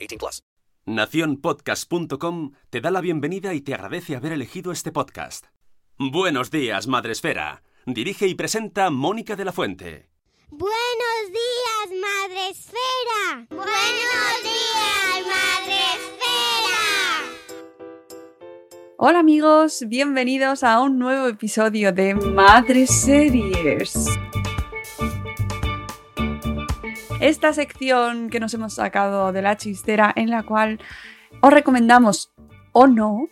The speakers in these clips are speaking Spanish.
18 plus. Nacionpodcast.com te da la bienvenida y te agradece haber elegido este podcast. Buenos días, Madre Esfera. Dirige y presenta Mónica de la Fuente. Buenos días, Madre Esfera. Buenos días, Madre Esfera. Hola amigos, bienvenidos a un nuevo episodio de Madre Series. Esta sección que nos hemos sacado de la chistera en la cual os recomendamos o no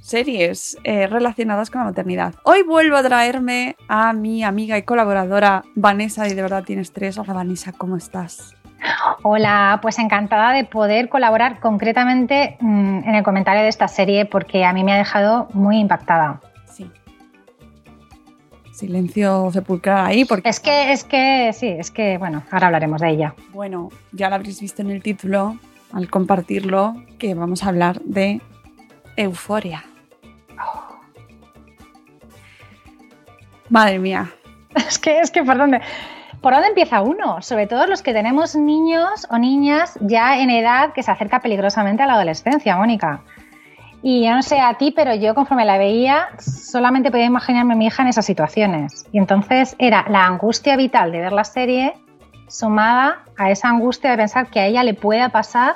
series eh, relacionadas con la maternidad. Hoy vuelvo a traerme a mi amiga y colaboradora Vanessa y de verdad tienes tres. Hola Vanessa, ¿cómo estás? Hola, pues encantada de poder colaborar concretamente mmm, en el comentario de esta serie porque a mí me ha dejado muy impactada. Silencio sepulcral ahí porque... Es que, es que, sí, es que, bueno, ahora hablaremos de ella. Bueno, ya la habréis visto en el título al compartirlo que vamos a hablar de Euforia. Oh. Madre mía. Es que, es que, ¿por dónde? ¿Por dónde empieza uno? Sobre todo los que tenemos niños o niñas ya en edad que se acerca peligrosamente a la adolescencia, Mónica. Y yo no sé a ti, pero yo conforme la veía solamente podía imaginarme a mi hija en esas situaciones. Y entonces era la angustia vital de ver la serie sumada a esa angustia de pensar que a ella le pueda pasar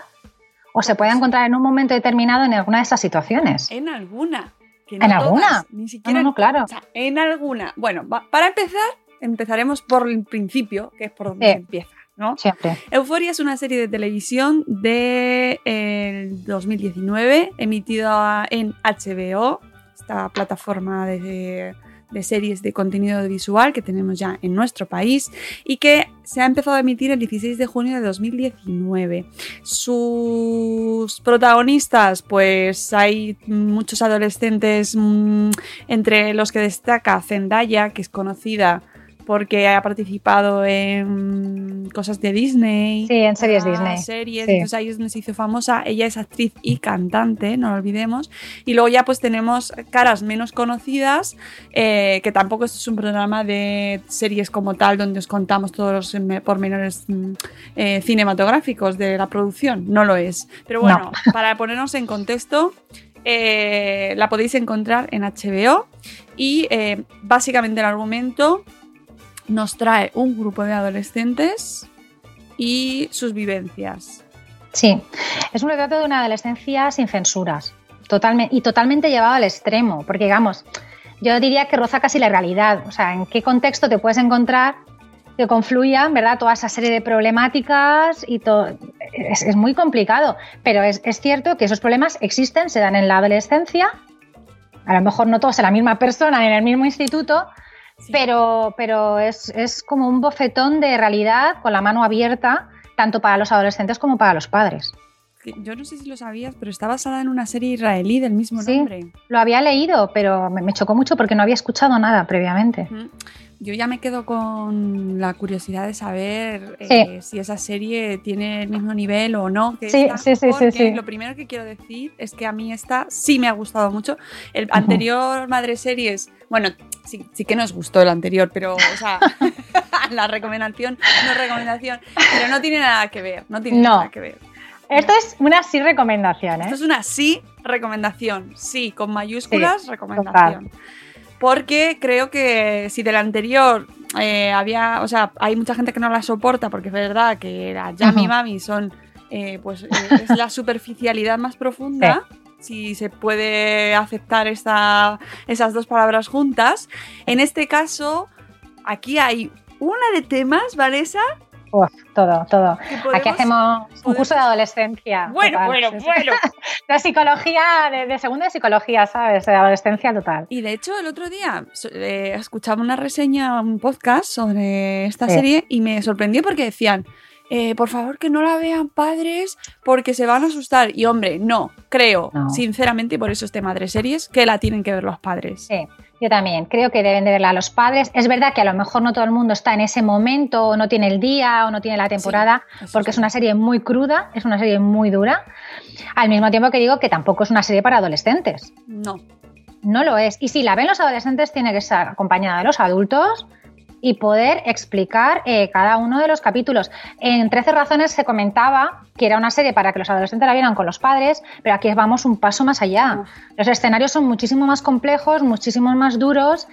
o se pueda encontrar en un momento determinado en alguna de esas situaciones. En alguna. No ¿En todas, alguna? Ni siquiera. No, no, claro. O sea, en alguna. Bueno, para empezar, empezaremos por el principio, que es por donde empieza. ¿No? Siempre. Euforia es una serie de televisión de el 2019, emitida en HBO, esta plataforma de, de series de contenido visual que tenemos ya en nuestro país y que se ha empezado a emitir el 16 de junio de 2019. Sus protagonistas, pues hay muchos adolescentes, mmm, entre los que destaca Zendaya, que es conocida porque ha participado en cosas de Disney. Sí, en series Disney. Series, Sí. entonces ahí es donde se hizo famosa. Ella es actriz y cantante, no lo olvidemos. Y luego ya pues tenemos caras menos conocidas, eh, que tampoco esto es un programa de series como tal, donde os contamos todos los pormenores mm, eh, cinematográficos de la producción. No lo es. Pero bueno, para ponernos en contexto, eh, la podéis encontrar en HBO y eh, básicamente el argumento nos trae un grupo de adolescentes y sus vivencias. Sí, es un retrato de una adolescencia sin censuras totalmente, y totalmente llevado al extremo, porque digamos, yo diría que roza casi la realidad, o sea, en qué contexto te puedes encontrar que confluyan, ¿verdad? Toda esa serie de problemáticas y todo. Es, muy complicado, pero es, es cierto que esos problemas existen, se dan en la adolescencia, a lo mejor no todos en la misma persona en el mismo instituto, Sí. pero, pero es, es como un bofetón de realidad con la mano abierta, tanto para los adolescentes como para los padres. Yo no sé si lo sabías, pero está basada en una serie israelí del mismo Sí. nombre. Lo había leído, pero me, me chocó mucho porque no había escuchado nada previamente. Ujú. Yo ya me quedo con la curiosidad de saber Sí. eh, si esa serie tiene el mismo nivel o no. Que Sí, sí, sí, sí, sí. Lo primero que quiero decir es que a mí esta sí me ha gustado mucho. El anterior Madre Series, bueno, sí, sí que nos gustó el anterior, pero, o sea, la recomendación no recomendación, pero no tiene nada que ver, no tiene No. nada que ver. Esto es una sí recomendación, ¿eh? Esto es una sí recomendación, sí, con mayúsculas recomendación. Porque creo que si del anterior eh, había, o sea, hay mucha gente que no la soporta porque es verdad que la Yami. Mami son eh, pues eh, es la superficialidad más profunda. Si se puede aceptar esta- esas dos palabras juntas. En este caso, aquí hay una de temas, Vanessa. Uf, todo, todo. Aquí hacemos un curso de adolescencia. Bueno, total. bueno, bueno. De psicología, de, de segundo de psicología, ¿sabes? De adolescencia total. Y de hecho, el otro día eh, escuchaba una reseña, un podcast sobre esta Sí. serie y me sorprendió porque decían, eh, por favor que no la vean padres porque se van a asustar. Y hombre, no, creo, No. sinceramente, y por eso este Madre Series, que la tienen que ver los padres. Sí, yo también. Creo que deben de verla los padres. Es verdad que a lo mejor no todo el mundo está en ese momento, o no tiene el día, o no tiene la temporada, porque sí. es una serie muy cruda, es una serie muy dura. Al mismo tiempo que digo que tampoco es una serie para adolescentes. No. No lo es. Y si la ven los adolescentes, tiene que estar acompañada de los adultos y poder explicar eh, cada uno de los capítulos. En 13 razones se comentaba que era una serie para que los adolescentes la vieran con los padres, pero aquí vamos un paso más allá. Los escenarios son muchísimo más complejos, muchísimo más duros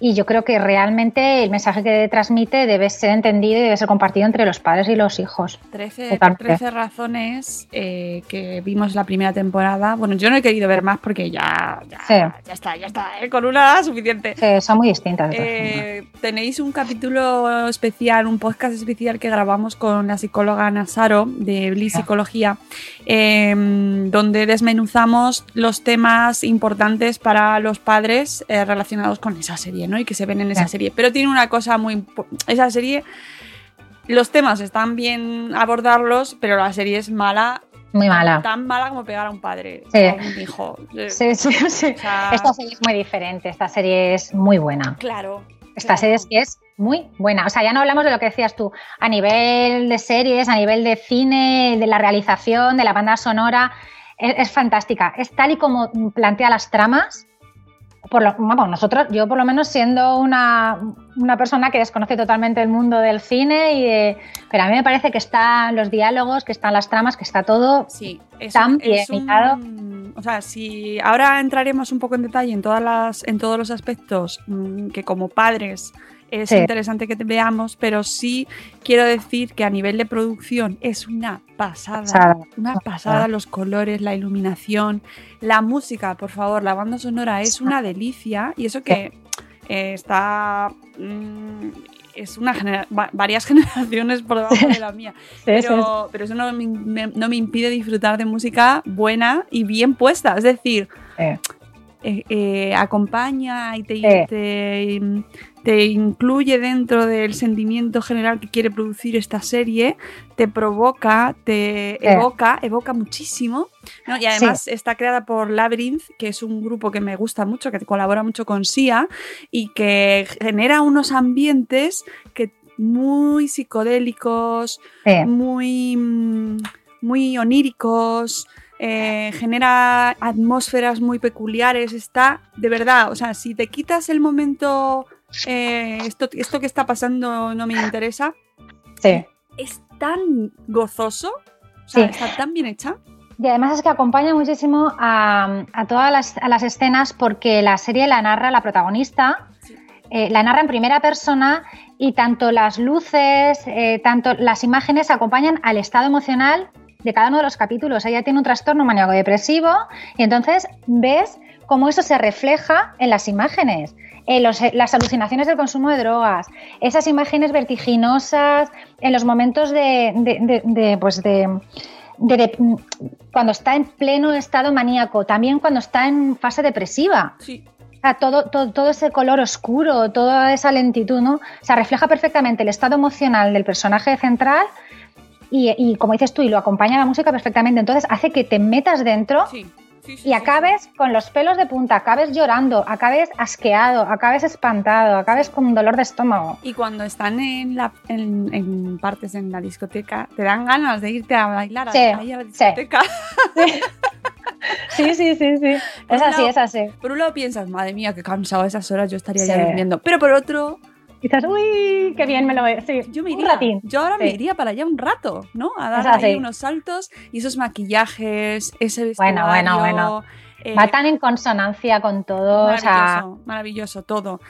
y yo creo que realmente el mensaje que transmite debe ser entendido y debe ser compartido entre los padres y los hijos. 13, Totalmente. 13 razones eh, que vimos la primera temporada. Bueno, yo no he querido ver más porque ya, ya, Sí. ya está, ya está, eh, con una suficiente. Sí, son muy distintas. Eh, tenéis un capítulo especial, un podcast especial que grabamos con la psicóloga Nasaro de Bliss Psicología, eh, donde desmenuzamos los temas importantes para los padres relacionados con esa serie, ¿no? Y que se ven en esa serie. Pero tiene una cosa muy esa serie, los temas están bien abordarlos, pero la serie es mala. Muy mala. Tan mala como pegar a un padre Sí. a un hijo. Sí, sí, sí. o sea, Esta serie es muy diferente, esta serie es muy buena. Claro. Esta serie es que es muy buena. O sea, ya no hablamos de lo que decías tú, a nivel de series, a nivel de cine, de la realización, de la banda sonora, es, es fantástica. Es tal y como plantea las tramas. Por lo, vamos, nosotros, yo por lo menos siendo una, una persona que desconoce totalmente el mundo del cine, y de- pero a mí me parece que están los diálogos, que están las tramas, que está todo Sí, es tan bien un-. O sea, si ahora entraremos un poco en detalle en todas las, en todos los aspectos mm, que como padres es Sí. interesante que te veamos, pero sí quiero decir que a nivel de producción es una pasada, Pasada, una pasada. los colores, la iluminación, la música, por favor, la banda sonora es una delicia y eso que eh, está mm, es una genera- va- varias generaciones por debajo de la mía. Sí, pero, pero eso no me, me- no me impide disfrutar de música buena y bien puesta. Es decir, Sí. Eh, eh, acompaña y te, Sí. te, te incluye dentro del sentimiento general que quiere producir esta serie, te provoca, te Sí. evoca, evoca muchísimo. ¿no? Y además está creada por Labyrinth, que es un grupo que me gusta mucho, que colabora mucho con SIA y que genera unos ambientes que muy psicodélicos, muy, muy oníricos, eh, genera atmósferas muy peculiares, está de verdad, o sea, si te quitas el momento, eh, esto, esto que está pasando no me interesa, Sí. es tan gozoso, o sea, Sí. está tan bien hecha. Y además es que acompaña muchísimo a, a todas las, a las escenas porque la serie la narra la protagonista, eh, la narra en primera persona y tanto las luces, eh, tanto las imágenes acompañan al estado emocional de cada uno de los capítulos. Ella tiene un trastorno maníaco depresivo y entonces ves cómo eso se refleja en las imágenes. Eh, los- eh, las alucinaciones del consumo de drogas, esas imágenes vertiginosas en los momentos de, de- de- de, pues cuando está en pleno estado maníaco, también cuando está en fase depresiva. Sí. O sea, todo, todo, todo ese color oscuro, toda esa lentitud, ¿no? O sea, refleja perfectamente el estado emocional del personaje central y, y, como dices tú, y lo acompaña la música perfectamente. Entonces hace que te metas dentro Sí. Sí, sí, y acabes con los pelos de punta, acabes llorando, acabes asqueado, acabes espantado, acabes con dolor de estómago. Y cuando están en, la, en, en partes en la discoteca, te dan ganas de irte a bailar ahí a la discoteca. Sí, sí, sí, sí. Es un así, lado- es así. Por un lado piensas, madre mía, qué cansado a esas horas yo estaría ya Sí. durmiendo. Pero por otro, Dices, uy, qué bien me lo veo. Sí, yo me un ratín. Yo ahora me iría para allá un rato, ¿no? A dar ahí unos saltos y esos maquillajes, ese Bueno, vestuario. bueno, bueno. eh, Va tan en consonancia con todo. O sea, maravilloso, maravilloso todo.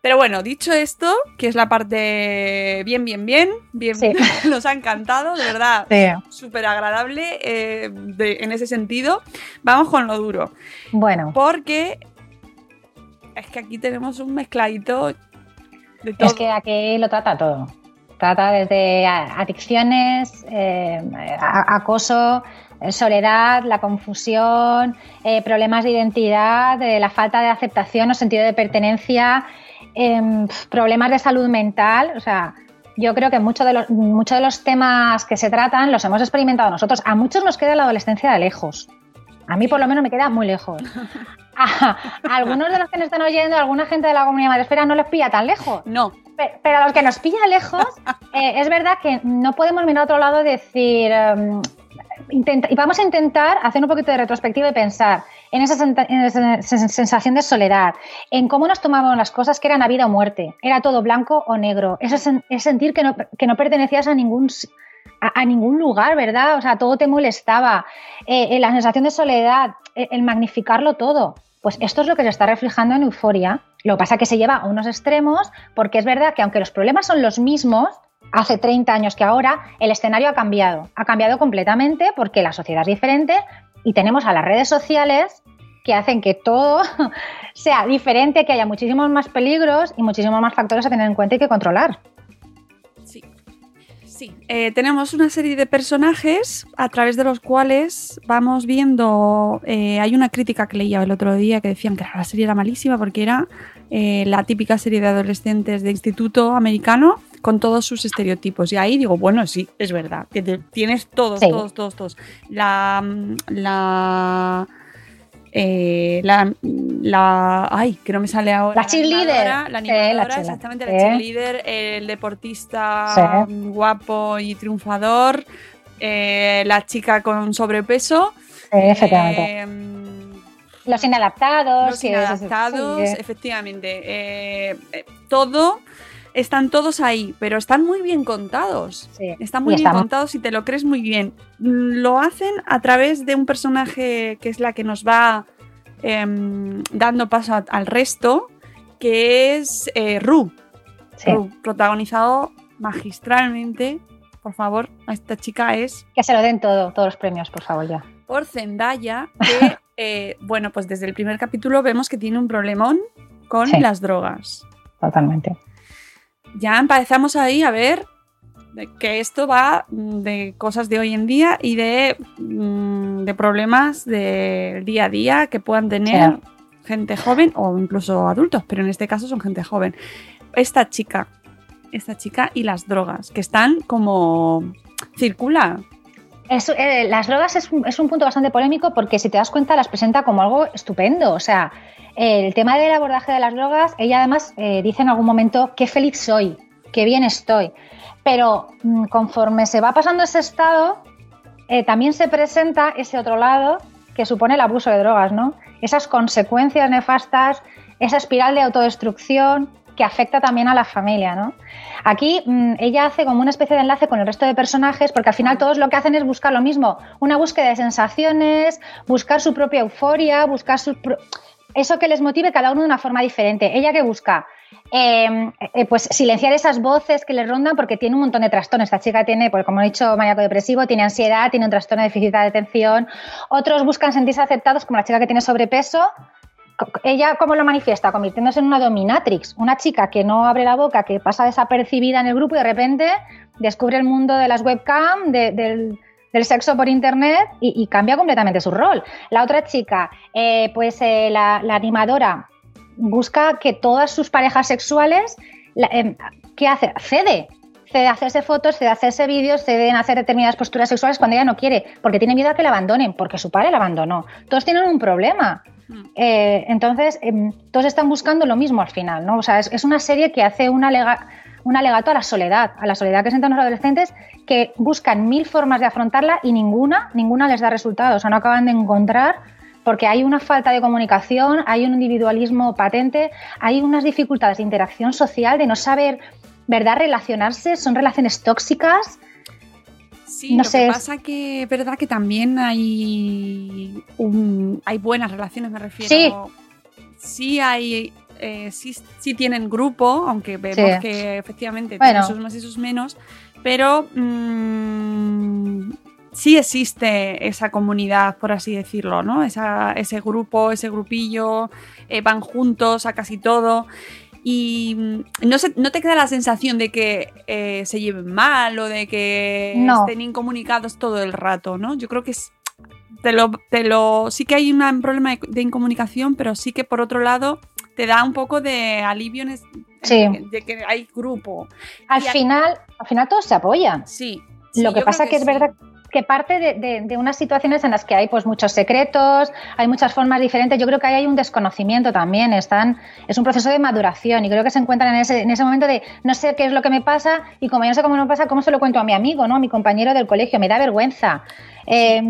Pero bueno, dicho esto, que es la parte bien, bien, bien, bien, Sí. nos ha encantado, de verdad, Sí. súper agradable eh, de- en ese sentido. Vamos con lo duro, Bueno, porque es que aquí tenemos un mezcladito. Es que aquí lo trata todo. Trata desde adicciones, eh, acoso, eh, soledad, la confusión, eh, problemas de identidad, eh, la falta de aceptación o sentido de pertenencia, em, problemas de salud mental. O sea, yo creo que muchos de, los, muchos de los temas que se tratan los hemos experimentado nosotros. A muchos nos queda la adolescencia de lejos. A mí por lo menos me queda muy lejos. A, a algunos de los que nos están oyendo, alguna gente de la comunidad madresfera no les pilla tan lejos. No, Pe- Pero a los que nos pilla lejos, eh, es verdad que no podemos mirar a otro lado y decir, em, intenta- y vamos a intentar hacer un poquito de retrospectiva y pensar en esa, en esa sensación de soledad, en cómo nos tomábamos las cosas que eran a vida o muerte, era todo blanco o negro, eso es, sen- es sentir que no, que no pertenecías a ningún, a, ningún lugar, ¿verdad? O sea, todo te molestaba, Eh, eh, la sensación de soledad, eh, el magnificarlo todo. Pues esto es lo que se está reflejando en Euforia. Lo que pasa es que se lleva a unos extremos porque es verdad que aunque los problemas son los mismos, hace 30 años que ahora, el escenario ha cambiado. Ha cambiado completamente porque la sociedad es diferente y tenemos a las redes sociales que hacen que todo sea diferente, que haya muchísimos más peligros y muchísimos más factores a tener en cuenta y que controlar. Sí. Eh, tenemos una serie de personajes a través de los cuales vamos viendo. eh, hay una crítica que leía el otro día que decían que la serie era malísima porque era eh, la típica serie de adolescentes de instituto americano con todos sus estereotipos. Y ahí digo, bueno, sí, es verdad. que te- Tienes todos, Sí. todos, todos, todos. La. La. Eh, la, la. Ay, que no me sale ahora. La cheerleader. La Sí, la animadora, cheerleader. exactamente, Sí. la cheerleader, el deportista Sí. guapo y triunfador, eh, la chica con sobrepeso. Sí, efectivamente. eh, los inadaptados. los inadaptados, sí, efectivamente. eh, eh, todo, están todos ahí, pero están muy bien contados. sí. Están muy Y bien contados y te lo crees muy bien. Mm, Lo hacen a través de un personaje que es la que nos va em, dando paso a- al resto, que es eh, Ru. sí. Ru, protagonizado magistralmente. Por favor, a esta chica es Que se lo den todo, todos los premios, por favor, ya. por Zendaya, que, eh, bueno, pues desde el primer capítulo vemos que tiene un problemón con Sí. las drogas. Totalmente. Ya empezamos ahí a ver que esto va mm, de cosas de hoy en día y de, mm, de problemas del día a día que puedan tener gente joven o incluso adultos, pero en este caso son gente joven. Esta chica, esta chica y las drogas, que están como circula. Es- eh, las drogas es un, punto bastante polémico porque si te das cuenta las presenta como algo estupendo. O sea, el tema del abordaje de las drogas, ella además eh, dice en algún momento qué feliz soy, qué bien estoy. Pero mm, conforme se va pasando ese estado, eh, también se presenta ese otro lado que supone el abuso de drogas, ¿no? Esas consecuencias nefastas, esa espiral de autodestrucción que afecta también a la familia, ¿no? Aquí mm, ella hace como una especie de enlace con el resto de personajes porque al final todos lo que hacen es buscar lo mismo, una búsqueda de sensaciones, buscar su propia euforia, buscar su pro- eso que les motive cada uno de una forma diferente. Ella que busca eh, eh, pues silenciar esas voces que le rondan porque tiene un montón de trastornos. Esta chica tiene, pues como he dicho, maníaco depresivo, tiene ansiedad, tiene un trastorno de déficit de atención. Otros buscan sentirse aceptados, como la chica que tiene sobrepeso. Ella, ¿cómo lo manifiesta? Convirtiéndose en una dominatrix, una chica que no abre la boca, que pasa desapercibida en el grupo y de repente descubre el mundo de las webcam, de- del, sexo por internet y, cambia completamente su rol. La otra chica, eh, pues eh, la, animadora, busca que todas sus parejas sexuales, em, ¿qué hace? Cede. Cede a hacerse fotos, cede a hacerse vídeos, cede en hacer determinadas posturas sexuales cuando ella no quiere, porque tiene miedo a que la abandonen, porque su padre la abandonó. Todos tienen un problema. Eh, entonces, em, todos están buscando lo mismo al final, ¿no? O sea, es, es una serie que hace un, alega- un alegato a la soledad, a la soledad que sienten los adolescentes que buscan mil formas de afrontarla y ninguna, ninguna les da resultados, o sea, no acaban de encontrar porque hay una falta de comunicación, hay un individualismo patente, hay unas dificultades de interacción social, de no saber, ¿verdad?, relacionarse, son relaciones tóxicas. Sí, No lo sé, que pasa que es verdad que también hay un- hay buenas relaciones, me refiero. Sí. Sí hay eh, sí, sí tienen grupo, aunque vemos Sí. que efectivamente Bueno. tienen sus más y sus menos, pero mm, sí existe esa comunidad, por así decirlo, ¿no? Esa- ese grupo, ese grupillo, eh, van juntos a casi todo. Y mm, no, se- no te queda la sensación de que eh, se lleven mal o de que No. estén incomunicados todo el rato, ¿no? Yo creo que es, te lo, te lo, sí que hay una- un problema de, incomunicación, pero sí que por otro lado te da un poco de alivio en es- Sí. en- de que hay grupo. Al Y final, al final todos se apoyan. Sí. Lo que pasa creo que, es sí. verdad que parte de, de- de unas situaciones en las que hay pues muchos secretos, hay muchas formas diferentes. Yo creo que ahí hay un desconocimiento también. Están, es un proceso de maduración y creo que se encuentran en ese, en ese momento de no sé qué es lo que me pasa y como yo no sé cómo me pasa, ¿cómo se lo cuento a mi amigo, ¿no? a mi compañero del colegio? Me da vergüenza. Eh,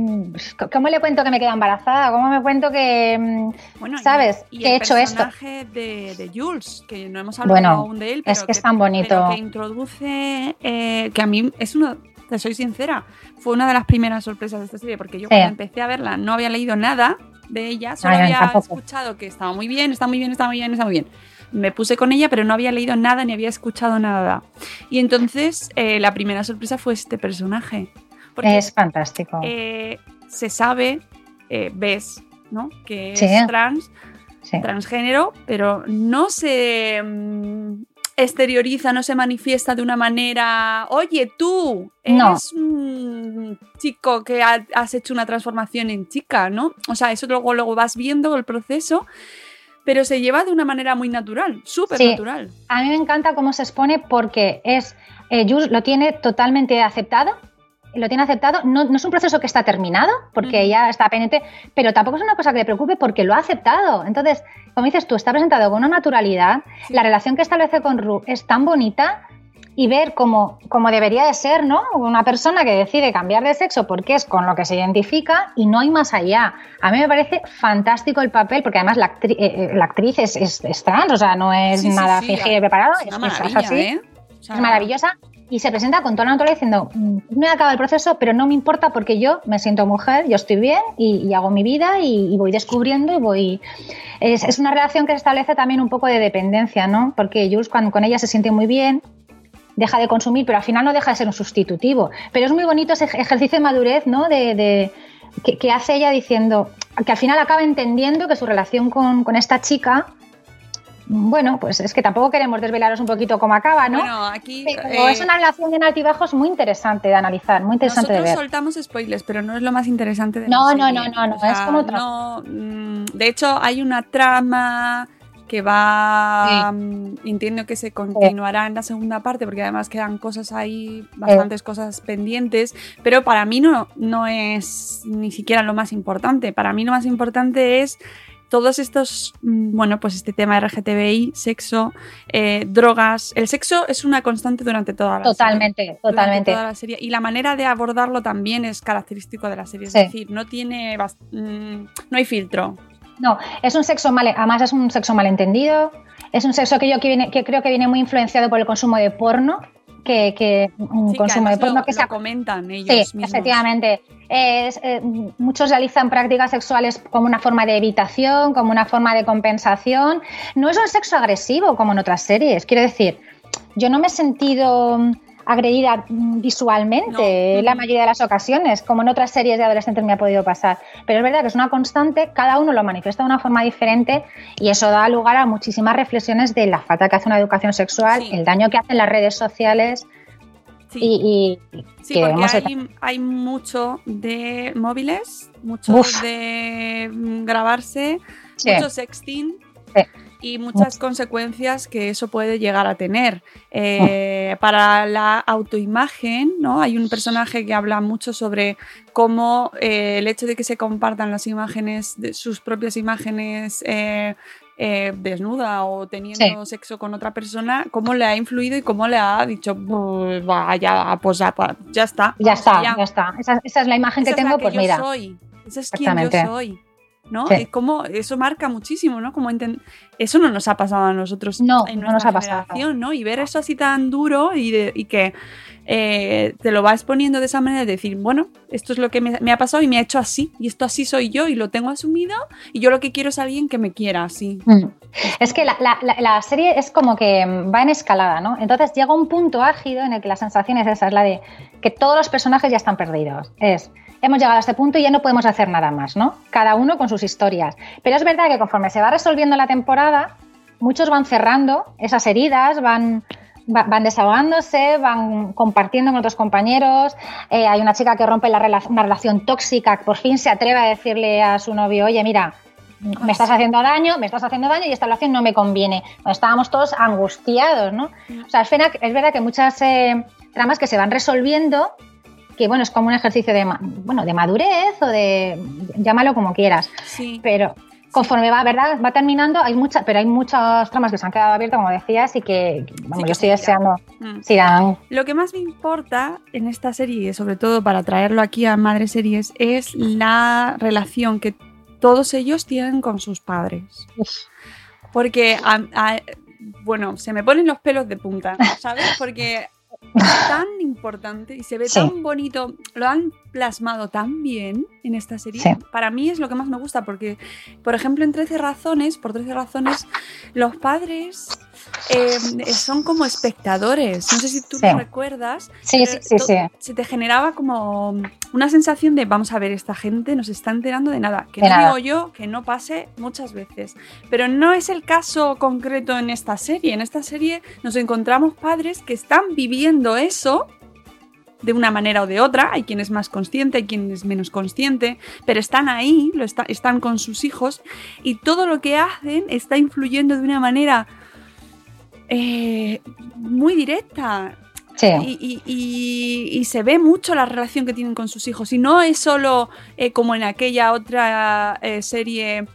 ¿Cómo le cuento que me quedo embarazada? ¿Cómo me cuento que, mm, Bueno, sabes, y que he el hecho esto? personaje de, de Jules, que no hemos hablado Bueno, aún de él, pero es que es tan bonito. que introduce, eh, que a mí es uno, te soy sincera, fue una de las primeras sorpresas de esta serie, porque yo Sí. cuando empecé a verla no había leído nada de ella, solo Ay, había tampoco. escuchado que estaba muy bien, está muy bien, está muy bien, está muy bien. Me puse con ella, pero no había leído nada ni había escuchado nada. Y entonces eh, la primera sorpresa fue este personaje. Porque es fantástico. eh, se sabe, eh, ves, ¿no? Que es trans, Sí. transgénero, pero no se mm, exterioriza, no se manifiesta de una manera, oye, tú No. eres un chico que ha- has hecho una transformación en chica, ¿no? O sea, eso luego, luego vas viendo el proceso, pero se lleva de una manera muy natural, súper Sí. natural. A mí me encanta cómo se expone porque es eh, Jules lo tiene totalmente aceptado. Lo tiene aceptado, no, no es un proceso que está terminado, porque ya está pendiente, pero tampoco es una cosa que le preocupe porque lo ha aceptado. Entonces, como dices tú, está presentado con una naturalidad, Sí. la relación que establece con Ru es tan bonita y ver cómo, cómo debería de ser, ¿no? Una persona que decide cambiar de sexo porque es con lo que se identifica y no hay más allá. A mí me parece fantástico el papel, porque además la, actri- eh, eh, la actriz es, es- es trans, o sea, no es Sí, nada sí, y preparado, Es es, así, ¿eh? O sea, es maravillosa. Y se presenta con toda la naturaleza diciendo, "Mm, no he acabado el proceso, pero no me importa porque yo me siento mujer, yo estoy bien y, y hago mi vida y, y voy descubriendo y voy... Es, es una relación que se establece también un poco de dependencia, ¿no? Porque Jules cuando con ella se siente muy bien, deja de consumir, pero al final no deja de ser un sustitutivo. Pero es muy bonito ese ej- ejercicio de madurez, ¿no? De, de- que, que hace ella diciendo que al final acaba entendiendo que su relación con, con esta chica, bueno, pues es que tampoco queremos desvelaros un poquito cómo acaba, ¿no? Bueno, aquí Pero eh, es una relación de altibajos muy interesante de analizar, muy interesante Nosotros de ver. soltamos spoilers, pero no es lo más interesante de No, no, no, no, no, es como otra- no, mm, de hecho, hay una trama que va. mm, Entiendo que se continuará en la segunda parte, porque además quedan cosas ahí, bastantes cosas pendientes. Pero para mí no, no es ni siquiera lo más importante. Para mí lo más importante es todos estos, mm, bueno, pues este tema RGTBI, sexo, eh, drogas. El sexo es una constante durante toda la serie Totalmente, totalmente. toda la serie. Y la manera de abordarlo también es característico de la serie. Es Sí. decir, no tiene mm, no hay filtro. No, es un sexo mal, además es un sexo malentendido, es un sexo que yo que, viene- que creo que viene muy influenciado por el consumo de porno, que, que un Sí, que además porno lo, que lo se ha comentan ellos Sí, mismos. efectivamente. Eh, muchos realizan prácticas sexuales como una forma de evitación, como una forma de compensación. No es un sexo agresivo como en otras series. Quiero decir, yo no me he sentido mm, agredida visualmente No. en la mayoría de las ocasiones, como en otras series de adolescentes me ha podido pasar. Pero es verdad que es una constante, cada uno lo manifiesta de una forma diferente y eso da lugar a muchísimas reflexiones de la falta que hace una educación sexual, Sí. el daño que hacen las redes sociales Sí. y, y Sí, que porque hay, hay mucho de móviles, mucho Uf. de mm, grabarse, Sí. mucho sexting Sí. Y muchas consecuencias que eso puede llegar a tener. Eh, Para la autoimagen, ¿no? Hay un personaje que habla mucho sobre cómo eh, el hecho de que se compartan las imágenes, de sus propias imágenes eh, eh, desnuda o teniendo sexo con otra persona, cómo le ha influido y cómo le ha dicho, "Pues, vaya, pues ya, ya está. Ya está, ya, está. Esa, esa es la imagen esa que es la tengo, que pues yo mira. soy. Esa es quien yo soy. ¿No? Sí. Es como, eso marca muchísimo, ¿no? Como eso no nos ha pasado a nosotros No, en no nos nuestra ha pasado. generación, ¿no? Y ver eso así tan duro y, de- y que eh, te lo va exponiendo de esa manera de decir, bueno, esto es lo que me, me ha pasado y me ha hecho así, y esto así soy yo y lo tengo asumido, y yo lo que quiero es alguien que me quiera así. Mm. Es que la, la- serie es como que va en escalada, ¿no? Entonces llega un punto álgido en el que la sensación es esa, es la de que todos los personajes ya están perdidos. Es, hemos llegado a este punto y ya no podemos hacer nada más, ¿no? Cada uno con sus historias. Pero es verdad que conforme se va resolviendo la temporada, muchos van cerrando esas heridas, van, va- van desahogándose, van compartiendo con otros compañeros. Eh, hay una chica que rompe la rela- una relación tóxica, por fin se atreve a decirle a su novio, oye, mira, me estás haciendo daño, me estás haciendo daño y esta relación no me conviene. Estábamos todos angustiados, ¿no? O sea, es verdad, es verdad que muchas eh, tramas que se van resolviendo, que bueno, es como un ejercicio de, bueno, de madurez o de, llámalo como quieras. Sí. Pero conforme va, ¿verdad? Va terminando, hay muchas, pero hay muchas tramas que se han quedado abiertas, como decías, y que, vamos, que yo estoy deseando, Mm. Lo que más me importa en esta serie, y sobre todo para traerlo aquí a Madre Series, es la relación que todos ellos tienen con sus padres. Porque, a- a- bueno, se me ponen los pelos de punta, ¿sabes? Porque tan importante y se ve Sí. tan bonito, lo han plasmado tan bien en esta serie. Sí. Para mí es lo que más me gusta porque, por ejemplo, en 13 razones, por 13 razones, los padres eh, son como espectadores. No sé si tú Sí. lo recuerdas. Sí, sí, sí, sí. Se te generaba como una sensación de, vamos a ver, esta gente nos está enterando de nada. Que De no nada. digo yo que no pase muchas veces. Pero no es el caso concreto en esta serie. En esta serie nos encontramos padres que están viviendo eso de una manera o de otra. Hay quien es más consciente, hay quien es menos consciente, pero están ahí, lo está- están con sus hijos y todo lo que hacen está influyendo de una manera eh, muy directa. Sí. Y, y- y- y se ve mucho la relación que tienen con sus hijos. Y no es solo eh, como en aquella otra eh, serie.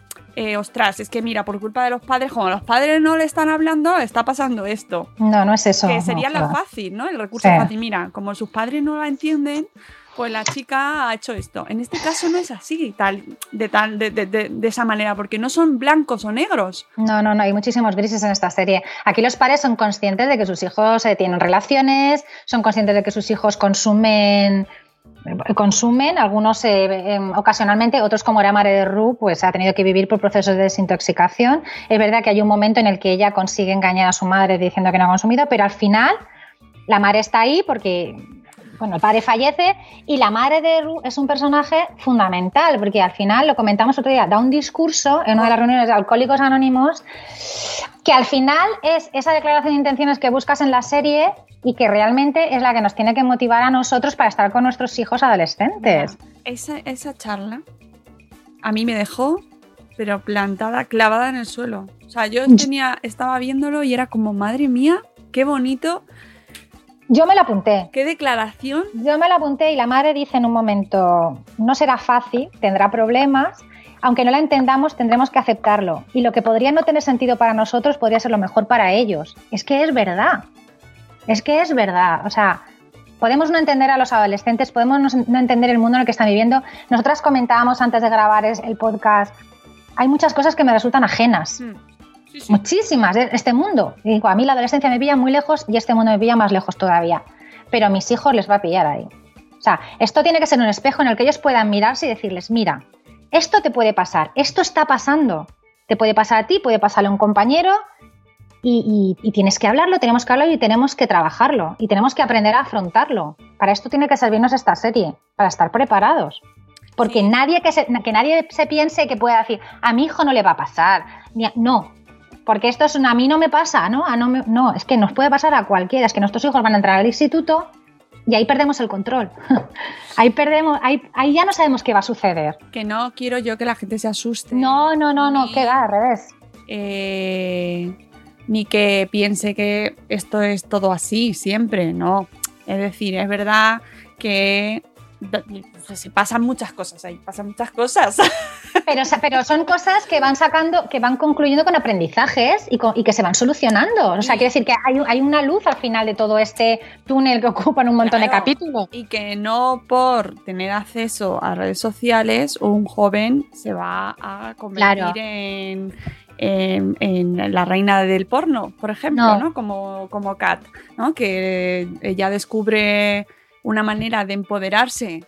ostras, es que mira, por culpa de los padres, como los padres no le están hablando, está pasando esto. No, no es eso. que no, sería la claro. fácil, ¿no? El recurso Sí. fácil. Mira, como sus padres no la entienden, pues la chica ha hecho esto. En este caso no es así, tal, de, tal, de, de- de- esa manera, porque no son blancos o negros. No, no, no, hay muchísimos grises en esta serie. Aquí los padres son conscientes de que sus hijos eh, tienen relaciones, son conscientes de que sus hijos consumen consumen, algunos eh, em, ocasionalmente, otros como era Mare de Ru, pues ha tenido que vivir por procesos de desintoxicación. Es verdad que hay un momento en el que ella consigue engañar a su madre diciendo que no ha consumido, pero al final la madre está ahí porque bueno, el padre fallece y la madre de Ru es un personaje fundamental, porque al final, lo comentamos otro día, da un discurso en una de las reuniones de Alcohólicos Anónimos que al final es esa declaración de intenciones que buscas en la serie y que realmente es la que nos tiene que motivar a nosotros para estar con nuestros hijos adolescentes. Esa, esa charla a mí me dejó, pero plantada, clavada en el suelo. O sea, yo tenía, estaba viéndolo y era como, madre mía, qué bonito, Yo me la apunté. qué declaración. Yo me la apunté y la madre dice en un momento, no será fácil, tendrá problemas, aunque no la entendamos tendremos que aceptarlo. Y lo que podría no tener sentido para nosotros podría ser lo mejor para ellos. Es que es verdad. Es que es verdad. O sea, podemos no entender a los adolescentes, podemos no- entender el mundo en el que están viviendo. Nosotras comentábamos antes de grabar el podcast, hay muchas cosas que me resultan ajenas. Mm. Sí, sí. Muchísimas de este mundo. Digo, a mí la adolescencia me pilla muy lejos y este mundo me pilla más lejos todavía. Pero a mis hijos les va a pillar ahí. O sea, esto tiene que ser un espejo en el que ellos puedan mirarse y decirles, mira, esto te puede pasar, esto está pasando. Te puede pasar a ti, puede pasarle a un compañero y, y- y tienes que hablarlo, tenemos que hablarlo y tenemos que trabajarlo y tenemos que aprender a afrontarlo. Para esto tiene que servirnos esta serie, para estar preparados. Porque nadie que, se, que nadie se piense que pueda decir, a mi hijo no le va a pasar. ni a- no, porque esto es una, a mí no me pasa, ¿no? A no, me- no, es que nos puede pasar a cualquiera, es que nuestros hijos van a entrar al instituto y ahí perdemos el control. ahí perdemos, ahí, ahí ya no sabemos qué va a suceder. Que no quiero yo que la gente se asuste. No, no, no, no, que va, al revés. eh, ni que piense que esto es todo así siempre, no. Es decir, es verdad que pues, se pasan muchas cosas ahí, pasan muchas cosas. Pero, pero son cosas que van sacando, que van concluyendo con aprendizajes y, con- y que se van solucionando. O sea, quiere decir que hay, hay una luz al final de todo este túnel que ocupan un montón de capítulos. Y que no por tener acceso a redes sociales un joven se va a convertir Claro. en, en- en la reina del porno, por ejemplo, No. ¿no? Como, como Kat, ¿no? Que ella descubre una manera de empoderarse.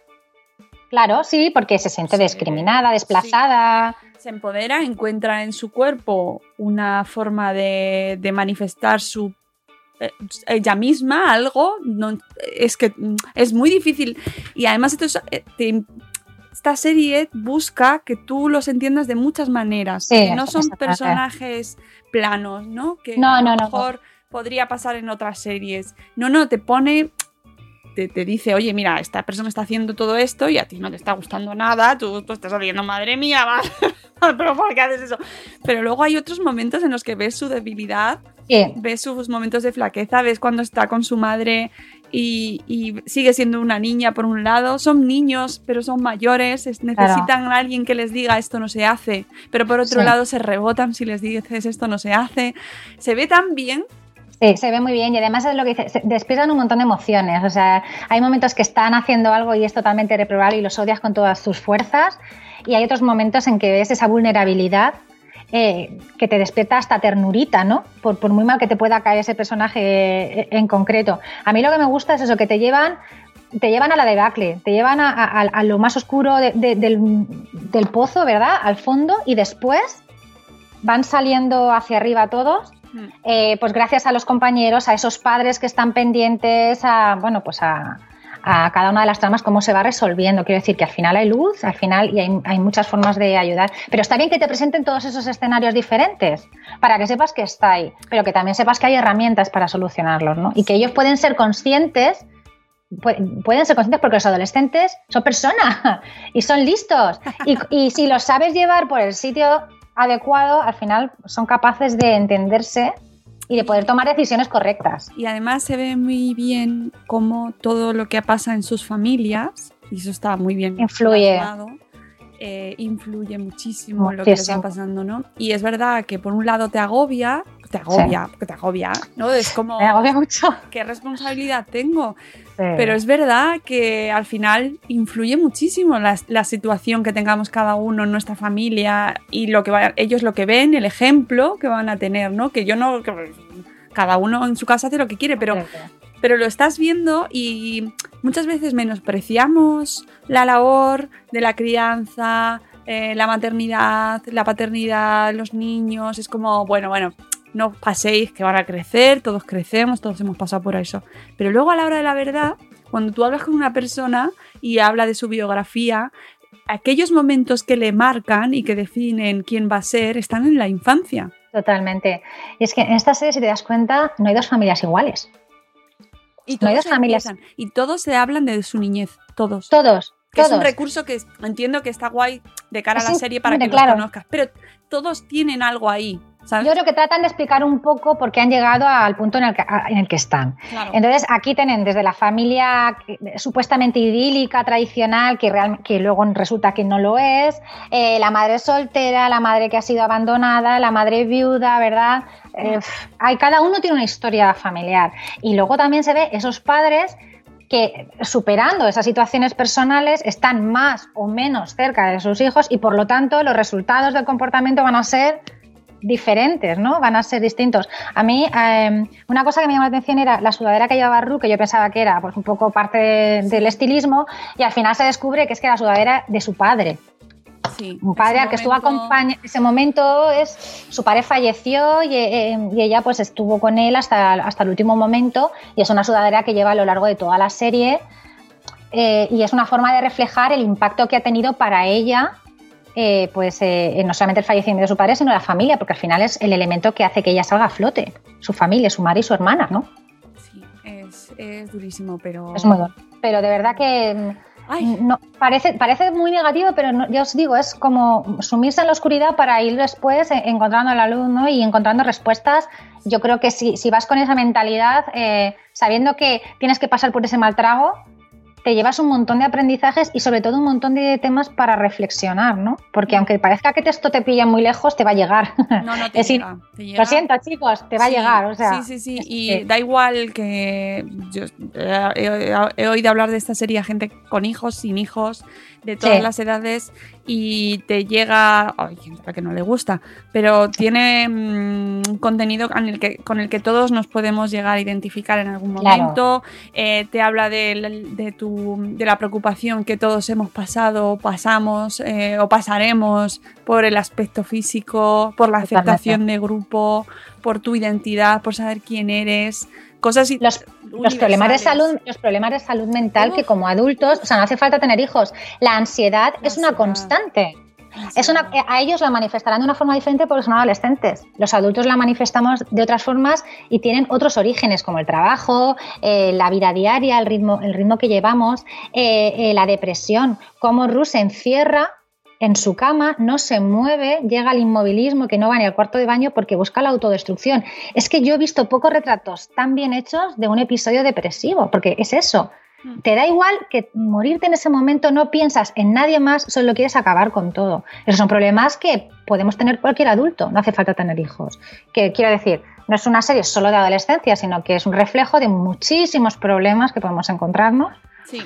Claro, sí, porque se siente Sí, discriminada, desplazada. Se empodera, encuentra en su cuerpo una forma de, de manifestar su eh, ella misma algo. No, es que mm, es muy difícil. Y además esto es, eh, te- esta serie busca que tú los entiendas de muchas maneras. Sí, que no son personajes planos, ¿no? Que No, a lo no, mejor podría pasar en otras series. No, no, te pone te, te dice, oye, mira, esta persona está haciendo todo esto y a ti no te está gustando nada, tú, tú estás oliendo, madre mía, va, pero ¿por qué haces eso? Pero luego hay otros momentos en los que ves su debilidad, Sí, ves sus momentos de flaqueza, ves cuando está con su madre y, y sigue siendo una niña por un lado, son niños, pero son mayores, es- necesitan a alguien que les diga esto no se hace, pero por otro Sí. lado se rebotan si les dices esto no se hace. Se ve tan bien Se ve muy bien y además es lo que dice, despiertan un montón de emociones. O sea, hay momentos que están haciendo algo y es totalmente reprobable y los odias con todas tus fuerzas y hay otros momentos en que ves esa vulnerabilidad eh, que te despierta hasta ternurita, ¿no? Por, por muy mal que te pueda caer ese personaje eh, en concreto. A mí lo que me gusta es eso, que te llevan te llevan a la debacle, te llevan a, lo más oscuro de- de- del, del pozo, ¿verdad? Al fondo y después van saliendo hacia arriba todos eh, pues gracias a los compañeros, a esos padres que están pendientes, a bueno, pues a, cada una de las tramas, cómo se va resolviendo. Quiero decir que al final hay luz, al final y hay, muchas formas de ayudar. Pero está bien que te presenten todos esos escenarios diferentes para que sepas que está ahí, pero que también sepas que hay herramientas para solucionarlos, ¿no? Y que ellos pueden ser conscientes. pu- Pueden ser conscientes porque los adolescentes son personas y son listos. Y si los sabes llevar por el sitio adecuado, al final son capaces de entenderse y de poder tomar decisiones correctas. Y además se ve muy bien cómo todo lo que pasa en sus familias, y eso está muy bien Influye. eh, influye muchísimo en lo que Muchísimo. pasando, ¿no? Y es verdad que por un lado te agobia, te agobia, que te agobia, ¿no? Es como, Me agobia mucho. ¿qué responsabilidad tengo? Sí. Pero es verdad que al final influye muchísimo la, la situación que tengamos cada uno en nuestra familia y lo que va- ellos lo que ven, el ejemplo que van a tener, ¿no? Que yo no. que cada uno en su casa hace lo que quiere, pero, pero lo estás viendo y muchas veces menospreciamos la labor de la crianza, eh, la maternidad, la paternidad, los niños. Es como, bueno, bueno, no os paséis que van a crecer, todos crecemos, todos hemos pasado por eso. Pero luego a la hora de la verdad, cuando tú hablas con una persona y habla de su biografía, aquellos momentos que le marcan y que definen quién va a ser están en la infancia. Totalmente. Y es que en esta serie, si te das cuenta, no hay dos familias iguales. Y No hay todos dos familias. empiezan, y todos se hablan de su niñez, todos. Todos. Que es un todos. recurso que entiendo que está guay de cara a la serie para que hombre, los claro. conozcas. Pero todos tienen algo ahí, ¿sabes? Yo creo que tratan de explicar un poco por qué han llegado al punto en el que, en el que están. Claro. Entonces, aquí tienen desde la familia supuestamente idílica, tradicional, que, real- que luego resulta que no lo es, eh, la madre soltera, la madre que ha sido abandonada, la madre viuda, ¿verdad? Eh, hay, cada uno tiene una historia familiar. Y luego también se ve esos padres que superando esas situaciones personales están más o menos cerca de sus hijos y por lo tanto los resultados del comportamiento van a ser diferentes, ¿no? Van a ser distintos. A mí, eh, una cosa que me llamó la atención era la sudadera que llevaba Ru, que yo pensaba que era pues, un poco parte de- del estilismo, y al final se descubre que es que la sudadera de su padre. Sí, Un padre al que estuvo acompañando, ese momento es, su padre falleció y, eh, y ella pues estuvo con él hasta, hasta el último momento, y es una sudadera que lleva a lo largo de toda la serie, eh, y es una forma de reflejar el impacto que ha tenido para ella eh, pues eh, no solamente el fallecimiento de su padre, sino la familia, porque al final es el elemento que hace que ella salga a flote, su familia, su madre y su hermana, ¿no? Sí, es, es durísimo, pero... Es muy duro. Pero de verdad que Ay. mm, no, parece, parece muy negativo, pero no- ya os digo, es como sumirse en la oscuridad para ir después eh, encontrando la luz ¿no? y encontrando respuestas. Yo creo que si, si vas con esa mentalidad, eh, sabiendo que tienes que pasar por ese mal trago, te llevas un montón de aprendizajes y sobre todo un montón de temas para reflexionar, ¿no? Porque aunque parezca que esto te pilla muy lejos, te va a llegar. No, no te, Es llega, in- te llega. Lo siento, chicos, te va Sí, a llegar. O sea, sí, sí, sí. Y da igual que yo he, he oído hablar de esta serie a gente con hijos, sin hijos, de todas Sí. las edades, y te llega. Hay gente a la que no le gusta, pero tiene mm, contenido con el, que, con el que todos nos podemos llegar a identificar en algún Claro. momento. Eh, te habla del- de, tu, de la preocupación que todos hemos pasado, pasamos eh, o pasaremos por el aspecto físico, por la aceptación de grupo, por tu identidad, por saber quién eres, cosas y- los, los problemas de salud, los problemas de salud mental que como adultos, o sea, no hace falta tener hijos. La ansiedad La es una constante. Es una, a ellos la manifestarán de una forma diferente porque son adolescentes. Los adultos la manifestamos de otras formas y tienen otros orígenes, como el trabajo, eh, la vida diaria, el ritmo, el ritmo que llevamos, eh, eh, la depresión, cómo Ruth se encierra en su cama, no se mueve, llega al inmovilismo, que no va ni al cuarto de baño porque busca la autodestrucción. Es que yo he visto pocos retratos tan bien hechos de un episodio depresivo, porque es eso. Te da igual que morirte en ese momento, no piensas en nadie más, solo quieres acabar con todo. Esos son problemas que podemos tener cualquier adulto, no hace falta tener hijos. Que quiero decir, no es una serie solo de adolescencia, sino que es un reflejo de muchísimos problemas que podemos encontrarnos Sí,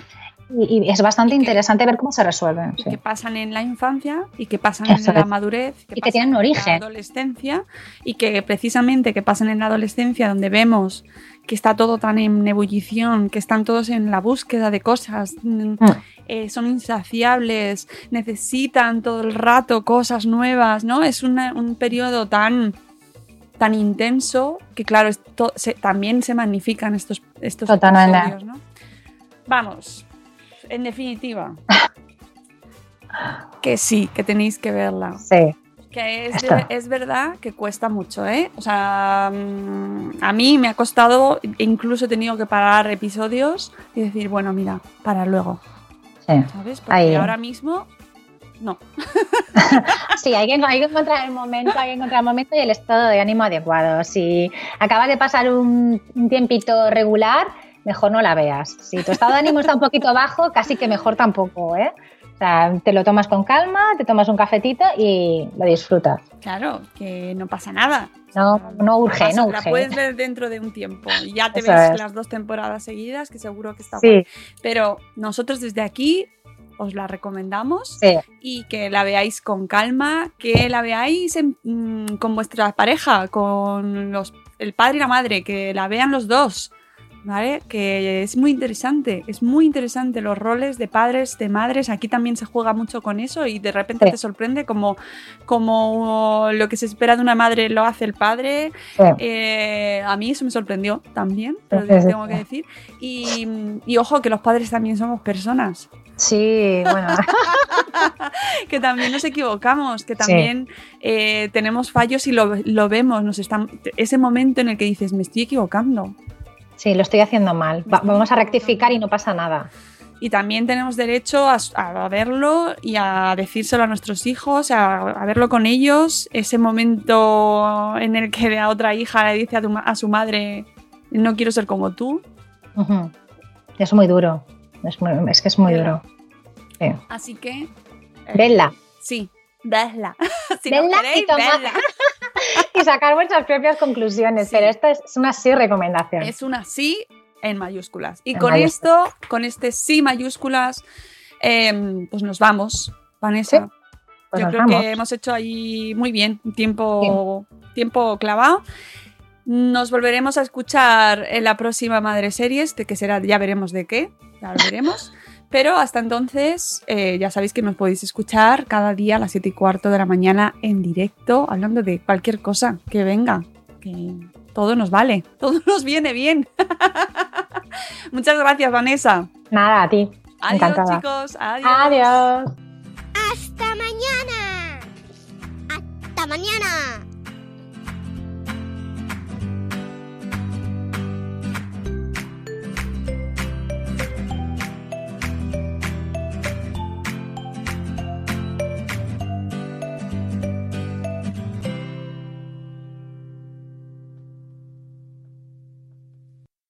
y, y es bastante Y que- interesante ver cómo se resuelven. y sí. que pasan en la infancia y que pasan Eso en la es. madurez Y que tienen un en origen. la adolescencia y que precisamente que pasan en la adolescencia donde vemos que está todo tan en ebullición, que están todos en la búsqueda de cosas, mm, Mm. eh, son insaciables, necesitan todo el rato cosas nuevas, ¿no? Es una- un periodo tan tan intenso que claro esto se- también se magnifican estos estos Totalmente. ¿no? Vamos, en definitiva, que sí, que tenéis que verla. Sí. Que es, es verdad que cuesta mucho, ¿eh? O sea, mm, a mí me ha costado, incluso he tenido que parar episodios y decir, bueno, mira, para luego, Sí. ¿sabes? Porque Ahí. ahora mismo, no. Sí, hay que, hay que encontrar el momento, hay que encontrar el momento y el estado de ánimo adecuado. Si acabas de pasar un, un tiempito regular, mejor no la veas. Si tu estado de ánimo está un poquito bajo, casi que mejor tampoco, ¿eh? O sea, te lo tomas con calma, te tomas un cafetito y lo disfrutas. Claro, que no pasa nada. No, no urge, Pasa- no La urge. puedes ver dentro de un tiempo y ya te Eso ves es. las dos temporadas seguidas, que seguro que está Sí. guay. Pero nosotros desde aquí os la recomendamos Sí, y que la veáis con calma, que la veáis en- mm, con vuestra pareja, con los, el padre y la madre, que la vean los dos, ¿vale? Que es muy interesante, es muy interesante los roles de padres, de madres, aquí también se juega mucho con eso y de repente Sí. te sorprende como, como lo que se espera de una madre lo hace el padre. sí. Eh, a mí eso me sorprendió también, tengo que decir. Y, y ojo que los padres también somos personas Sí, bueno. que también nos equivocamos, que también eh, tenemos fallos y lo, lo vemos, nos están, ese momento en el que dices, me estoy equivocando. Sí, lo estoy haciendo mal. Va- vamos a rectificar y no pasa nada. Y también tenemos derecho a, a verlo y a decírselo a nuestros hijos, a, a verlo con ellos. Ese momento en el que la otra hija le dice a, tu a su madre, no quiero ser como tú. Ujú. Es muy duro. Es, muy- es que es muy duro. Sí. Así que... eh. Sí, vedla. si no Vedla y queréis, tomad- vedla. y sacar vuestras propias conclusiones. Sí. Pero esta es una sí recomendación. Es una sí en mayúsculas. Y En con mayúsculas. esto, con este sí mayúsculas, em, pues nos vamos, Vanessa. Sí, pues Yo creo vamos. que hemos hecho ahí muy bien, un tiempo, tiempo clavado. Nos volveremos a escuchar en la próxima Madre Series, de que será, ya veremos de qué, ya lo veremos. Pero hasta entonces, eh, ya sabéis que nos podéis escuchar cada día a las 7 y cuarto de la mañana en directo, hablando de cualquier cosa que venga, que todo nos vale, todo nos viene bien. Muchas gracias, Vanessa. Nada, a ti. Adiós, Encantada. chicos. Adiós. Adiós. ¡Hasta mañana! ¡Hasta mañana!